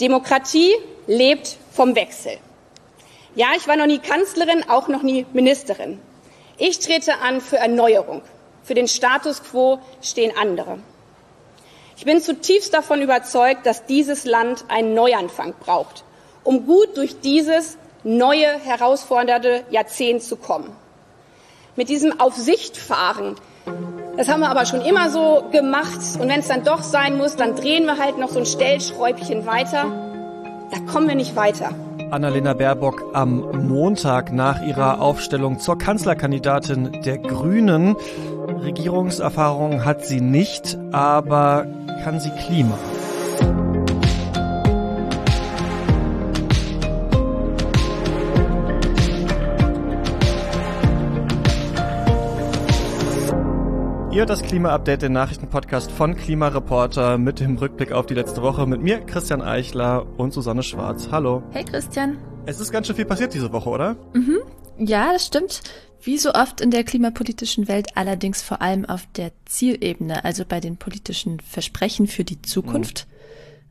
Demokratie lebt vom Wechsel. Ja, ich war noch nie Kanzlerin, auch noch nie Ministerin. Ich trete an für Erneuerung. Für den Status quo stehen andere. Ich bin zutiefst davon überzeugt, dass dieses Land einen Neuanfang braucht, um gut durch dieses neue, herausfordernde Jahrzehnt zu kommen. Mit diesem Auf Sicht fahren, das haben wir aber schon immer so gemacht. Und wenn es dann doch sein muss, dann drehen wir halt noch so ein Stellschräubchen weiter. Da kommen wir nicht weiter. Annalena Baerbock am Montag nach ihrer Aufstellung zur Kanzlerkandidatin der Grünen. Regierungserfahrung hat sie nicht, aber kann sie Klima? Ihr das Klima-Update, den Nachrichtenpodcast von Klimareporter mit dem Rückblick auf die letzte Woche mit mir, Christian Eichler und Susanne Schwarz. Hallo. Hey Christian. Es ist ganz schön viel passiert diese Woche, oder? Mhm. Ja, das stimmt. Wie so oft in der klimapolitischen Welt, allerdings vor allem auf der Zielebene, also bei den politischen Versprechen für die Zukunft.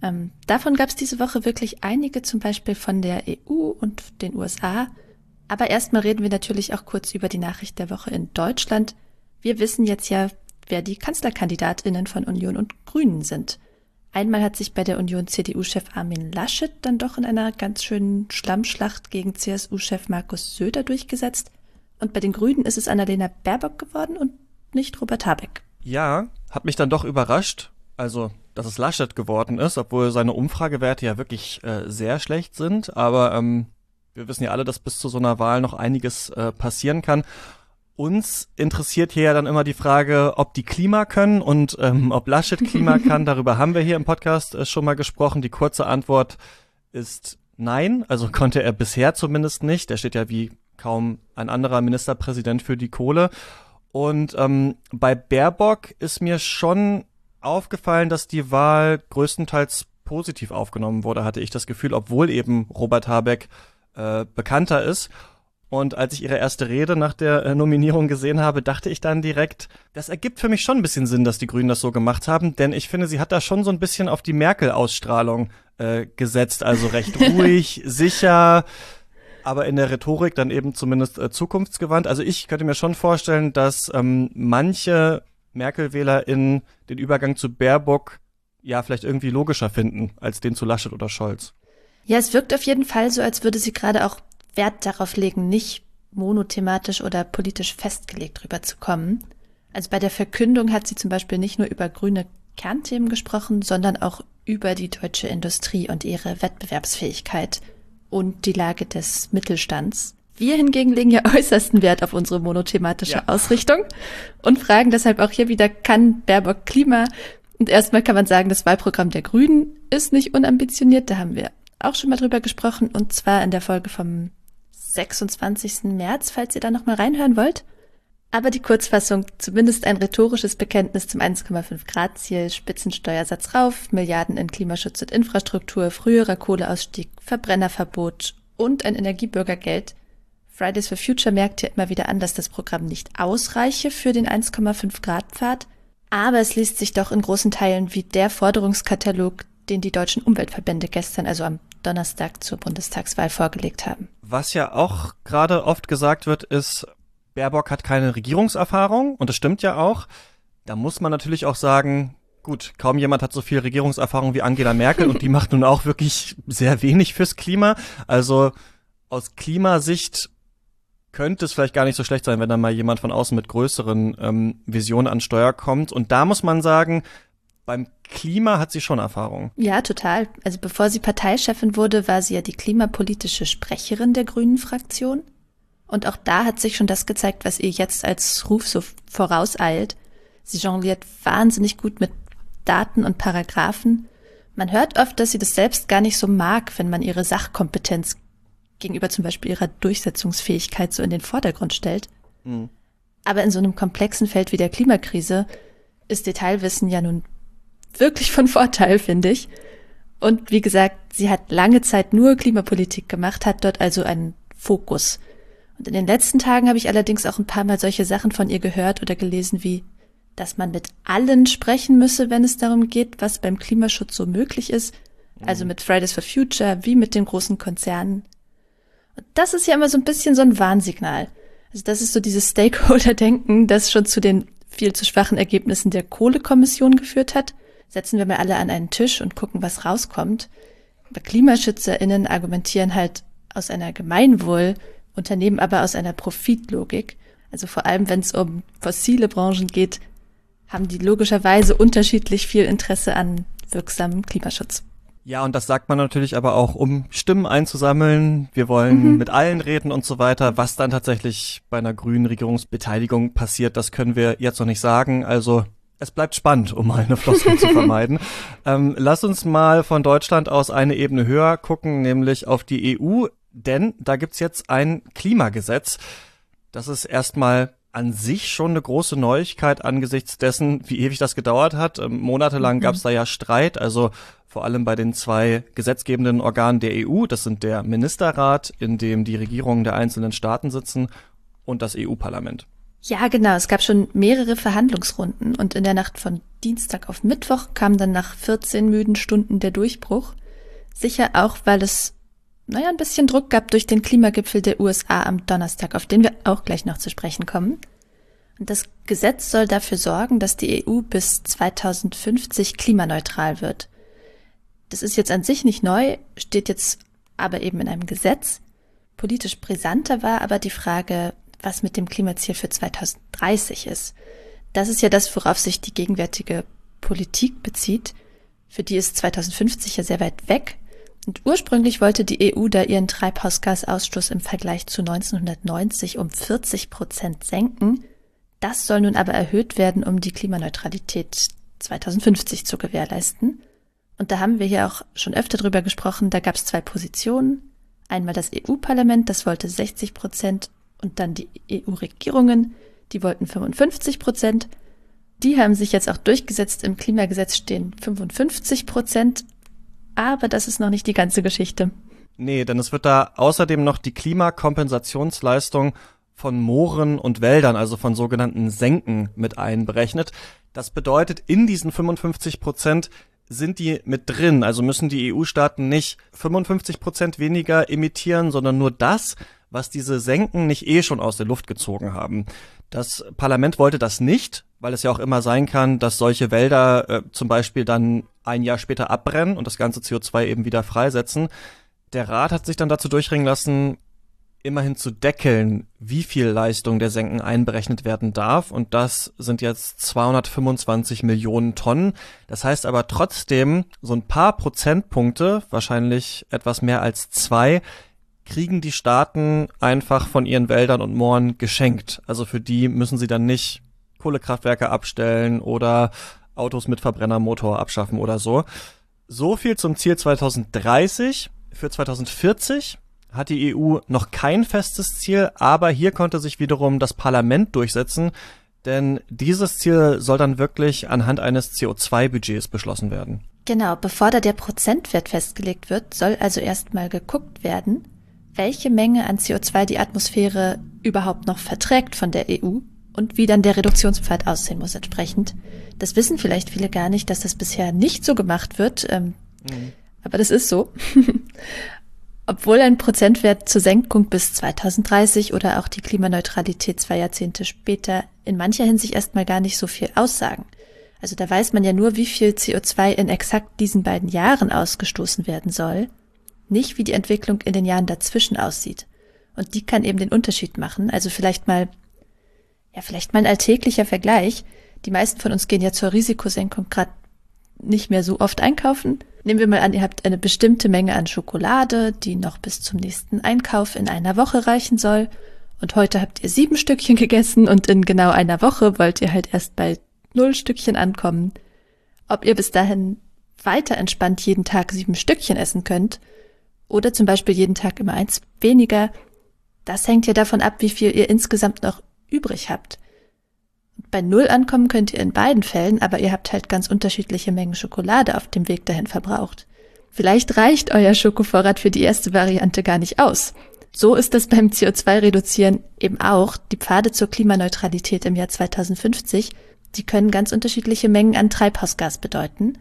Mhm. Ähm, davon gab es diese Woche wirklich einige, zum Beispiel von der EU und den USA. Aber erstmal reden wir natürlich auch kurz über die Nachricht der Woche in Deutschland. Wir wissen jetzt ja, wer die Kanzlerkandidatinnen von Union und Grünen sind. Einmal hat sich bei der Union CDU-Chef Armin Laschet dann doch in einer ganz schönen Schlammschlacht gegen CSU-Chef Markus Söder durchgesetzt. Und bei den Grünen ist es Annalena Baerbock geworden und nicht Robert Habeck. Ja, hat mich dann doch überrascht. Also, dass es Laschet geworden ist, obwohl seine Umfragewerte ja wirklich äh, sehr schlecht sind. Aber ähm, wir wissen ja alle, dass bis zu so einer Wahl noch einiges äh, passieren kann. Uns interessiert hier ja dann immer die Frage, ob die Klima können und ähm, ob Laschet Klima kann. Darüber haben wir hier im Podcast äh, schon mal gesprochen. Die kurze Antwort ist nein. Also konnte er bisher zumindest nicht. Er steht ja wie kaum ein anderer Ministerpräsident für die Kohle. Und ähm, bei Baerbock ist mir schon aufgefallen, dass die Wahl größtenteils positiv aufgenommen wurde, hatte ich das Gefühl, obwohl eben Robert Habeck äh, bekannter ist. Und als ich ihre erste Rede nach der äh, Nominierung gesehen habe, dachte ich dann direkt, das ergibt für mich schon ein bisschen Sinn, dass die Grünen das so gemacht haben, denn ich finde, sie hat da schon so ein bisschen auf die Merkel-Ausstrahlung äh, gesetzt, also recht ruhig, sicher, aber in der Rhetorik dann eben zumindest äh, zukunftsgewandt. Also ich könnte mir schon vorstellen, dass ähm, manche Merkel-Wähler in den Übergang zu Baerbock ja vielleicht irgendwie logischer finden als den zu Laschet oder Scholz. Ja, es wirkt auf jeden Fall so, als würde sie gerade auch Wert darauf legen, nicht monothematisch oder politisch festgelegt rüberzukommen. Also bei der Verkündung hat sie zum Beispiel nicht nur über grüne Kernthemen gesprochen, sondern auch über die deutsche Industrie und ihre Wettbewerbsfähigkeit und die Lage des Mittelstands. Wir hingegen legen ja äußersten Wert auf unsere monothematische ja. Ausrichtung und fragen deshalb auch hier wieder, kann Baerbock Klima? Und erstmal kann man sagen, das Wahlprogramm der Grünen ist nicht unambitioniert. Da haben wir auch schon mal drüber gesprochen und zwar in der Folge vom 26. März, falls ihr da nochmal reinhören wollt. Aber die Kurzfassung, zumindest ein rhetorisches Bekenntnis zum 1,5 Grad Ziel, Spitzensteuersatz rauf, Milliarden in Klimaschutz und Infrastruktur, früherer Kohleausstieg, Verbrennerverbot und ein Energiebürgergeld. Fridays for Future merkt ja immer wieder an, dass das Programm nicht ausreiche für den 1,5 Grad Pfad. Aber es liest sich doch in großen Teilen wie der Forderungskatalog, den die deutschen Umweltverbände gestern, also am Donnerstag zur Bundestagswahl vorgelegt haben. Was ja auch gerade oft gesagt wird, ist, Baerbock hat keine Regierungserfahrung und das stimmt ja auch. Da muss man natürlich auch sagen, gut, kaum jemand hat so viel Regierungserfahrung wie Angela Merkel und die macht nun auch wirklich sehr wenig fürs Klima. Also aus Klimasicht könnte es vielleicht gar nicht so schlecht sein, wenn da mal jemand von außen mit größeren ähm, Visionen an Steuer kommt. Und da muss man sagen, beim Klima hat sie schon Erfahrung. Ja, total. Also bevor sie Parteichefin wurde, war sie ja die klimapolitische Sprecherin der Grünen Fraktion. Und auch da hat sich schon das gezeigt, was ihr jetzt als Ruf so vorauseilt. Sie jongliert wahnsinnig gut mit Daten und Paragraphen. Man hört oft, dass sie das selbst gar nicht so mag, wenn man ihre Sachkompetenz gegenüber zum Beispiel ihrer Durchsetzungsfähigkeit so in den Vordergrund stellt. Mhm. Aber in so einem komplexen Feld wie der Klimakrise ist Detailwissen ja nun wirklich von Vorteil, finde ich. Und wie gesagt, sie hat lange Zeit nur Klimapolitik gemacht, hat dort also einen Fokus. Und in den letzten Tagen habe ich allerdings auch ein paar Mal solche Sachen von ihr gehört oder gelesen wie, dass man mit allen sprechen müsse, wenn es darum geht, was beim Klimaschutz so möglich ist. Also mit Fridays for Future wie mit den großen Konzernen. Und das ist ja immer so ein bisschen so ein Warnsignal. Also das ist so dieses Stakeholder-Denken, das schon zu den viel zu schwachen Ergebnissen der Kohlekommission geführt hat. Setzen wir mal alle an einen Tisch und gucken, was rauskommt. Aber KlimaschützerInnen argumentieren halt aus einer Gemeinwohl, Unternehmen aber aus einer Profitlogik. Also vor allem, wenn es um fossile Branchen geht, haben die logischerweise unterschiedlich viel Interesse an wirksamem Klimaschutz. Ja, und das sagt man natürlich aber auch, um Stimmen einzusammeln. Wir wollen mhm. mit allen reden und so weiter. Was dann tatsächlich bei einer grünen Regierungsbeteiligung passiert, das können wir jetzt noch nicht sagen. Also es bleibt spannend, um mal eine Floskel zu vermeiden. Ähm, lass uns mal von Deutschland aus eine Ebene höher gucken, nämlich auf die EU. Denn da gibt's jetzt ein Klimagesetz. Das ist erstmal an sich schon eine große Neuigkeit angesichts dessen, wie ewig das gedauert hat. Ähm, monatelang mhm. gab es da ja Streit, also vor allem bei den zwei gesetzgebenden Organen der EU. Das sind der Ministerrat, in dem die Regierungen der einzelnen Staaten sitzen, und das EU-Parlament. Ja, genau. Es gab schon mehrere Verhandlungsrunden und in der Nacht von Dienstag auf Mittwoch kam dann nach 14 müden Stunden der Durchbruch. Sicher auch, weil es naja, ein bisschen Druck gab durch den Klimagipfel der USA am Donnerstag, auf den wir auch gleich noch zu sprechen kommen. Und das Gesetz soll dafür sorgen, dass die EU bis 2050 klimaneutral wird. Das ist jetzt an sich nicht neu, steht jetzt aber eben in einem Gesetz. Politisch brisanter war aber die Frage, was mit dem Klimaziel für 2030 ist. Das ist ja das, worauf sich die gegenwärtige Politik bezieht. Für die ist 2050 ja sehr weit weg. Und ursprünglich wollte die EU da ihren Treibhausgasausstoß im Vergleich zu 1990 um 40 Prozent senken. Das soll nun aber erhöht werden, um die Klimaneutralität 2050 zu gewährleisten. Und da haben wir hier auch schon öfter drüber gesprochen, da gab es zwei Positionen. Einmal das EU-Parlament, das wollte 60 Prozent, und dann die EU-Regierungen, die wollten 55 Prozent. Die haben sich jetzt auch durchgesetzt. Im Klimagesetz stehen 55 Prozent aber das ist noch nicht die ganze Geschichte. Nee, denn es wird da außerdem noch die Klimakompensationsleistung von Mooren und Wäldern, also von sogenannten Senken, mit einberechnet. Das bedeutet, in diesen 55 Prozent sind die mit drin. Also müssen die EU-Staaten nicht 55 Prozent weniger emittieren, sondern nur das, was diese Senken nicht eh schon aus der Luft gezogen haben. Das Parlament wollte das nicht, weil es ja auch immer sein kann, dass solche Wälder äh, zum Beispiel dann ein Jahr später abbrennen und das ganze CO2 eben wieder freisetzen. Der Rat hat sich dann dazu durchringen lassen, immerhin zu deckeln, wie viel Leistung der Senken einberechnet werden darf. Und das sind jetzt 225 Millionen Tonnen. Das heißt aber trotzdem, so ein paar Prozentpunkte, wahrscheinlich etwas mehr als zwei, kriegen die Staaten einfach von ihren Wäldern und Mooren geschenkt. Also für die müssen sie dann nicht Kohlekraftwerke abstellen oder Autos mit Verbrennermotor abschaffen oder so. So viel zum Ziel 2030. Für 2040 hat die EU noch kein festes Ziel, aber hier konnte sich wiederum das Parlament durchsetzen, denn dieses Ziel soll dann wirklich anhand eines CO2-Budgets beschlossen werden. Genau, bevor da der Prozentwert festgelegt wird, soll also erstmal geguckt werden, welche Menge an CO2 die Atmosphäre überhaupt noch verträgt von der EU und wie dann der Reduktionspfad aussehen muss entsprechend. Das wissen vielleicht viele gar nicht, dass das bisher nicht so gemacht wird, ähm, mhm. aber das ist so. Obwohl ein Prozentwert zur Senkung bis 2030 oder auch die Klimaneutralität zwei Jahrzehnte später in mancher Hinsicht erstmal gar nicht so viel aussagen. Also da weiß man ja nur, wie viel CO2 in exakt diesen beiden Jahren ausgestoßen werden soll nicht, wie die Entwicklung in den Jahren dazwischen aussieht. Und die kann eben den Unterschied machen. Also vielleicht mal, ja, vielleicht mal ein alltäglicher Vergleich. Die meisten von uns gehen ja zur Risikosenkung gerade nicht mehr so oft einkaufen. Nehmen wir mal an, ihr habt eine bestimmte Menge an Schokolade, die noch bis zum nächsten Einkauf in einer Woche reichen soll. Und heute habt ihr sieben Stückchen gegessen und in genau einer Woche wollt ihr halt erst bei null Stückchen ankommen. Ob ihr bis dahin weiter entspannt jeden Tag sieben Stückchen essen könnt oder zum Beispiel jeden Tag immer eins weniger, das hängt ja davon ab, wie viel ihr insgesamt noch übrig habt. Bei Null ankommen könnt ihr in beiden Fällen, aber ihr habt halt ganz unterschiedliche Mengen Schokolade auf dem Weg dahin verbraucht. Vielleicht reicht euer Schokovorrat für die erste Variante gar nicht aus. So ist es beim CO2-Reduzieren eben auch. Die Pfade zur Klimaneutralität im Jahr 2050, die können ganz unterschiedliche Mengen an Treibhausgas bedeuten.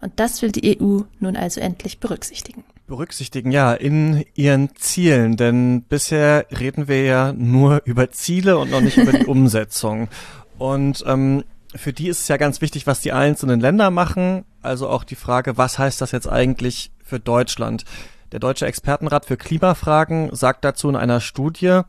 Und das will die EU nun also endlich berücksichtigen. Berücksichtigen, ja, in ihren Zielen, denn bisher reden wir ja nur über Ziele und noch nicht über die Umsetzung. Und ähm, für die ist es ja ganz wichtig, was die einzelnen Länder machen. Also auch die Frage, was heißt das jetzt eigentlich für Deutschland? Der Deutsche Expertenrat für Klimafragen sagt dazu in einer Studie,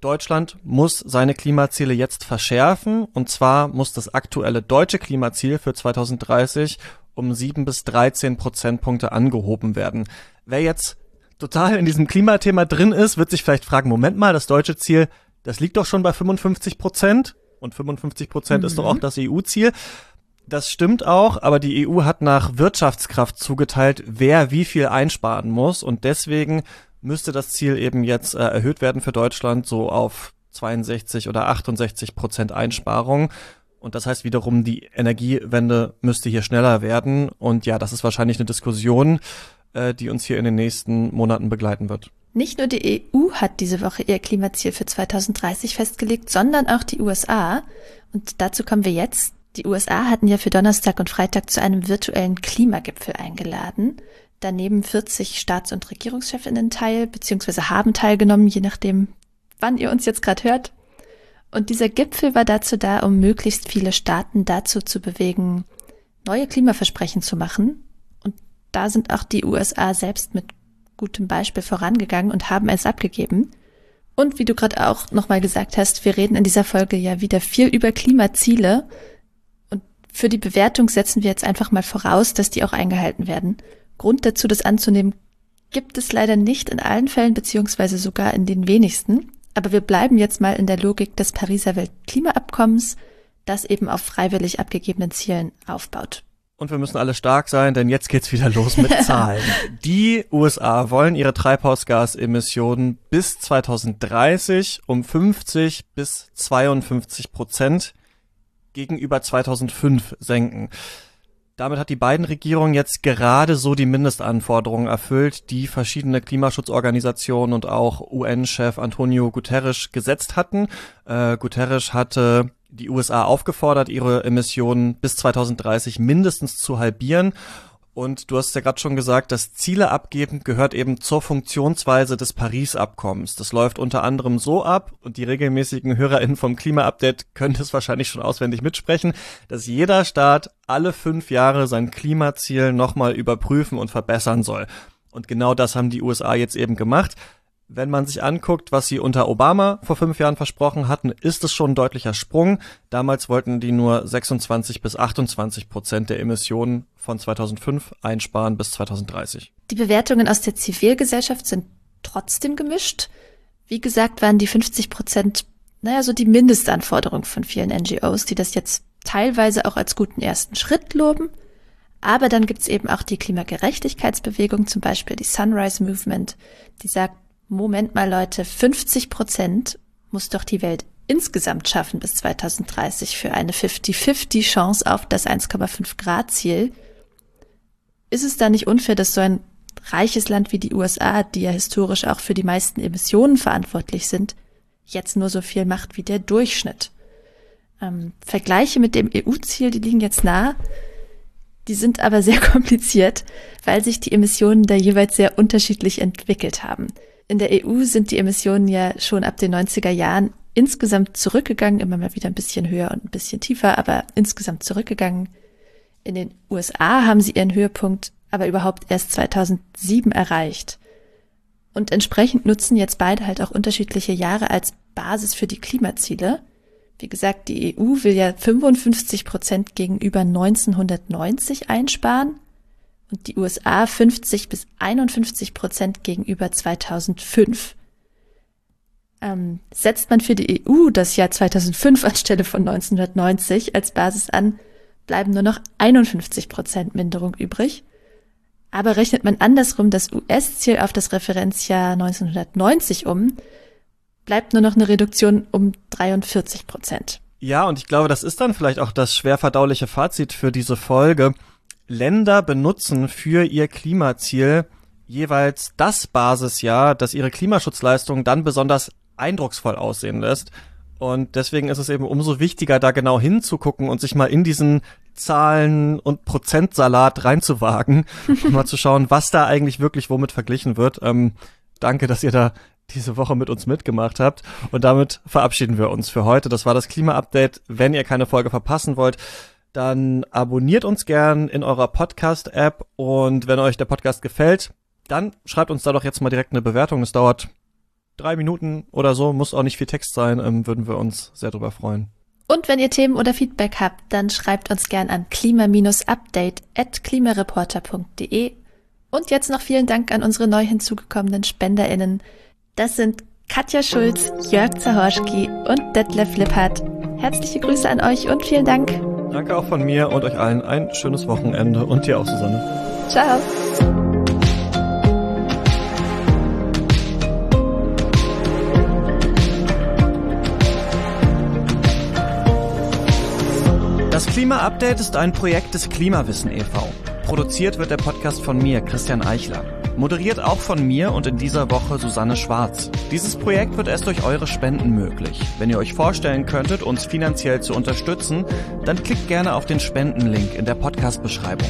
Deutschland muss seine Klimaziele jetzt verschärfen. Und zwar muss das aktuelle deutsche Klimaziel für 2030 um sieben bis 13 Prozentpunkte angehoben werden. Wer jetzt total in diesem Klimathema drin ist, wird sich vielleicht fragen, Moment mal, das deutsche Ziel, das liegt doch schon bei 55 Prozent. Und 55 Prozent mhm. ist doch auch mhm. das EU-Ziel. Das stimmt auch, aber die EU hat nach Wirtschaftskraft zugeteilt, wer wie viel einsparen muss. Und deswegen müsste das Ziel eben jetzt äh, erhöht werden für Deutschland so auf 62 oder 68 Prozent Einsparung. Und das heißt wiederum, die Energiewende müsste hier schneller werden. Und ja, das ist wahrscheinlich eine Diskussion, äh, die uns hier in den nächsten Monaten begleiten wird. Nicht nur die EU hat diese Woche ihr Klimaziel für 2030 festgelegt, sondern auch die USA. Und dazu kommen wir jetzt. Die USA hatten ja für Donnerstag und Freitag zu einem virtuellen Klimagipfel eingeladen. Daneben 40 Staats- und Regierungschefinnen teil, beziehungsweise haben teilgenommen, je nachdem, wann ihr uns jetzt gerade hört. Und dieser Gipfel war dazu da, um möglichst viele Staaten dazu zu bewegen, neue Klimaversprechen zu machen. Und da sind auch die USA selbst mit gutem Beispiel vorangegangen und haben es abgegeben. Und wie du gerade auch nochmal gesagt hast, wir reden in dieser Folge ja wieder viel über Klimaziele. Und für die Bewertung setzen wir jetzt einfach mal voraus, dass die auch eingehalten werden. Grund dazu, das anzunehmen, gibt es leider nicht in allen Fällen, beziehungsweise sogar in den wenigsten. Aber wir bleiben jetzt mal in der Logik des Pariser Weltklimaabkommens, das eben auf freiwillig abgegebenen Zielen aufbaut. Und wir müssen alle stark sein, denn jetzt geht's wieder los mit Zahlen. Die USA wollen ihre Treibhausgasemissionen bis 2030 um 50 bis 52 Prozent gegenüber 2005 senken. Damit hat die beiden Regierungen jetzt gerade so die Mindestanforderungen erfüllt, die verschiedene Klimaschutzorganisationen und auch UN-Chef Antonio Guterres gesetzt hatten. Äh, Guterres hatte die USA aufgefordert, ihre Emissionen bis 2030 mindestens zu halbieren und du hast ja gerade schon gesagt, das Ziele abgeben gehört eben zur Funktionsweise des Paris-Abkommens. Das läuft unter anderem so ab, und die regelmäßigen HörerInnen vom Klima-Update können das wahrscheinlich schon auswendig mitsprechen, dass jeder Staat alle fünf Jahre sein Klimaziel nochmal überprüfen und verbessern soll. Und genau das haben die USA jetzt eben gemacht. Wenn man sich anguckt, was sie unter Obama vor fünf Jahren versprochen hatten, ist es schon ein deutlicher Sprung. Damals wollten die nur 26 bis 28 Prozent der Emissionen von 2005 einsparen bis 2030. Die Bewertungen aus der Zivilgesellschaft sind trotzdem gemischt. Wie gesagt, waren die 50 Prozent, naja, so die Mindestanforderung von vielen NGOs, die das jetzt teilweise auch als guten ersten Schritt loben. Aber dann gibt's eben auch die Klimagerechtigkeitsbewegung, zum Beispiel die Sunrise Movement, die sagt, Moment mal Leute, 50 Prozent muss doch die Welt insgesamt schaffen bis 2030 für eine 50-50 Chance auf das 1,5 Grad Ziel. Ist es da nicht unfair, dass so ein reiches Land wie die USA, die ja historisch auch für die meisten Emissionen verantwortlich sind, jetzt nur so viel macht wie der Durchschnitt? Ähm, Vergleiche mit dem EU-Ziel, die liegen jetzt nah. Die sind aber sehr kompliziert, weil sich die Emissionen da jeweils sehr unterschiedlich entwickelt haben. In der EU sind die Emissionen ja schon ab den 90er Jahren insgesamt zurückgegangen, immer mal wieder ein bisschen höher und ein bisschen tiefer, aber insgesamt zurückgegangen. In den USA haben sie ihren Höhepunkt aber überhaupt erst 2007 erreicht. Und entsprechend nutzen jetzt beide halt auch unterschiedliche Jahre als Basis für die Klimaziele. Wie gesagt, die EU will ja 55 Prozent gegenüber 1990 einsparen und die USA 50 bis 51 Prozent gegenüber 2005. Ähm, setzt man für die EU das Jahr 2005 anstelle von 1990 als Basis an, bleiben nur noch 51 Prozent Minderung übrig. Aber rechnet man andersrum das US-Ziel auf das Referenzjahr 1990 um, bleibt nur noch eine Reduktion um 43 Prozent. Ja, und ich glaube, das ist dann vielleicht auch das schwer verdauliche Fazit für diese Folge. Länder benutzen für ihr Klimaziel jeweils das Basisjahr, das ihre Klimaschutzleistung dann besonders eindrucksvoll aussehen lässt. Und deswegen ist es eben umso wichtiger, da genau hinzugucken und sich mal in diesen Zahlen und Prozentsalat reinzuwagen und mal zu schauen, was da eigentlich wirklich womit verglichen wird. Ähm, danke, dass ihr da diese Woche mit uns mitgemacht habt. Und damit verabschieden wir uns für heute. Das war das Klima-Update. Wenn ihr keine Folge verpassen wollt, dann abonniert uns gern in eurer Podcast-App. Und wenn euch der Podcast gefällt, dann schreibt uns da doch jetzt mal direkt eine Bewertung. Es dauert drei Minuten oder so, muss auch nicht viel Text sein, ähm, würden wir uns sehr drüber freuen. Und wenn ihr Themen oder Feedback habt, dann schreibt uns gern an klima-update at klimareporter.de. Und jetzt noch vielen Dank an unsere neu hinzugekommenen SpenderInnen. Das sind Katja Schulz, Jörg Zahorski und Detlef Lippert. Herzliche Grüße an euch und vielen Dank. Danke auch von mir und euch allen ein schönes Wochenende und dir auch, Susanne. Ciao. Das Klima-Update ist ein Projekt des Klimawissen e.V. Produziert wird der Podcast von mir, Christian Eichler. Moderiert auch von mir und in dieser Woche Susanne Schwarz. Dieses Projekt wird erst durch eure Spenden möglich. Wenn ihr euch vorstellen könntet, uns finanziell zu unterstützen, dann klickt gerne auf den Spendenlink in der Podcast-Beschreibung.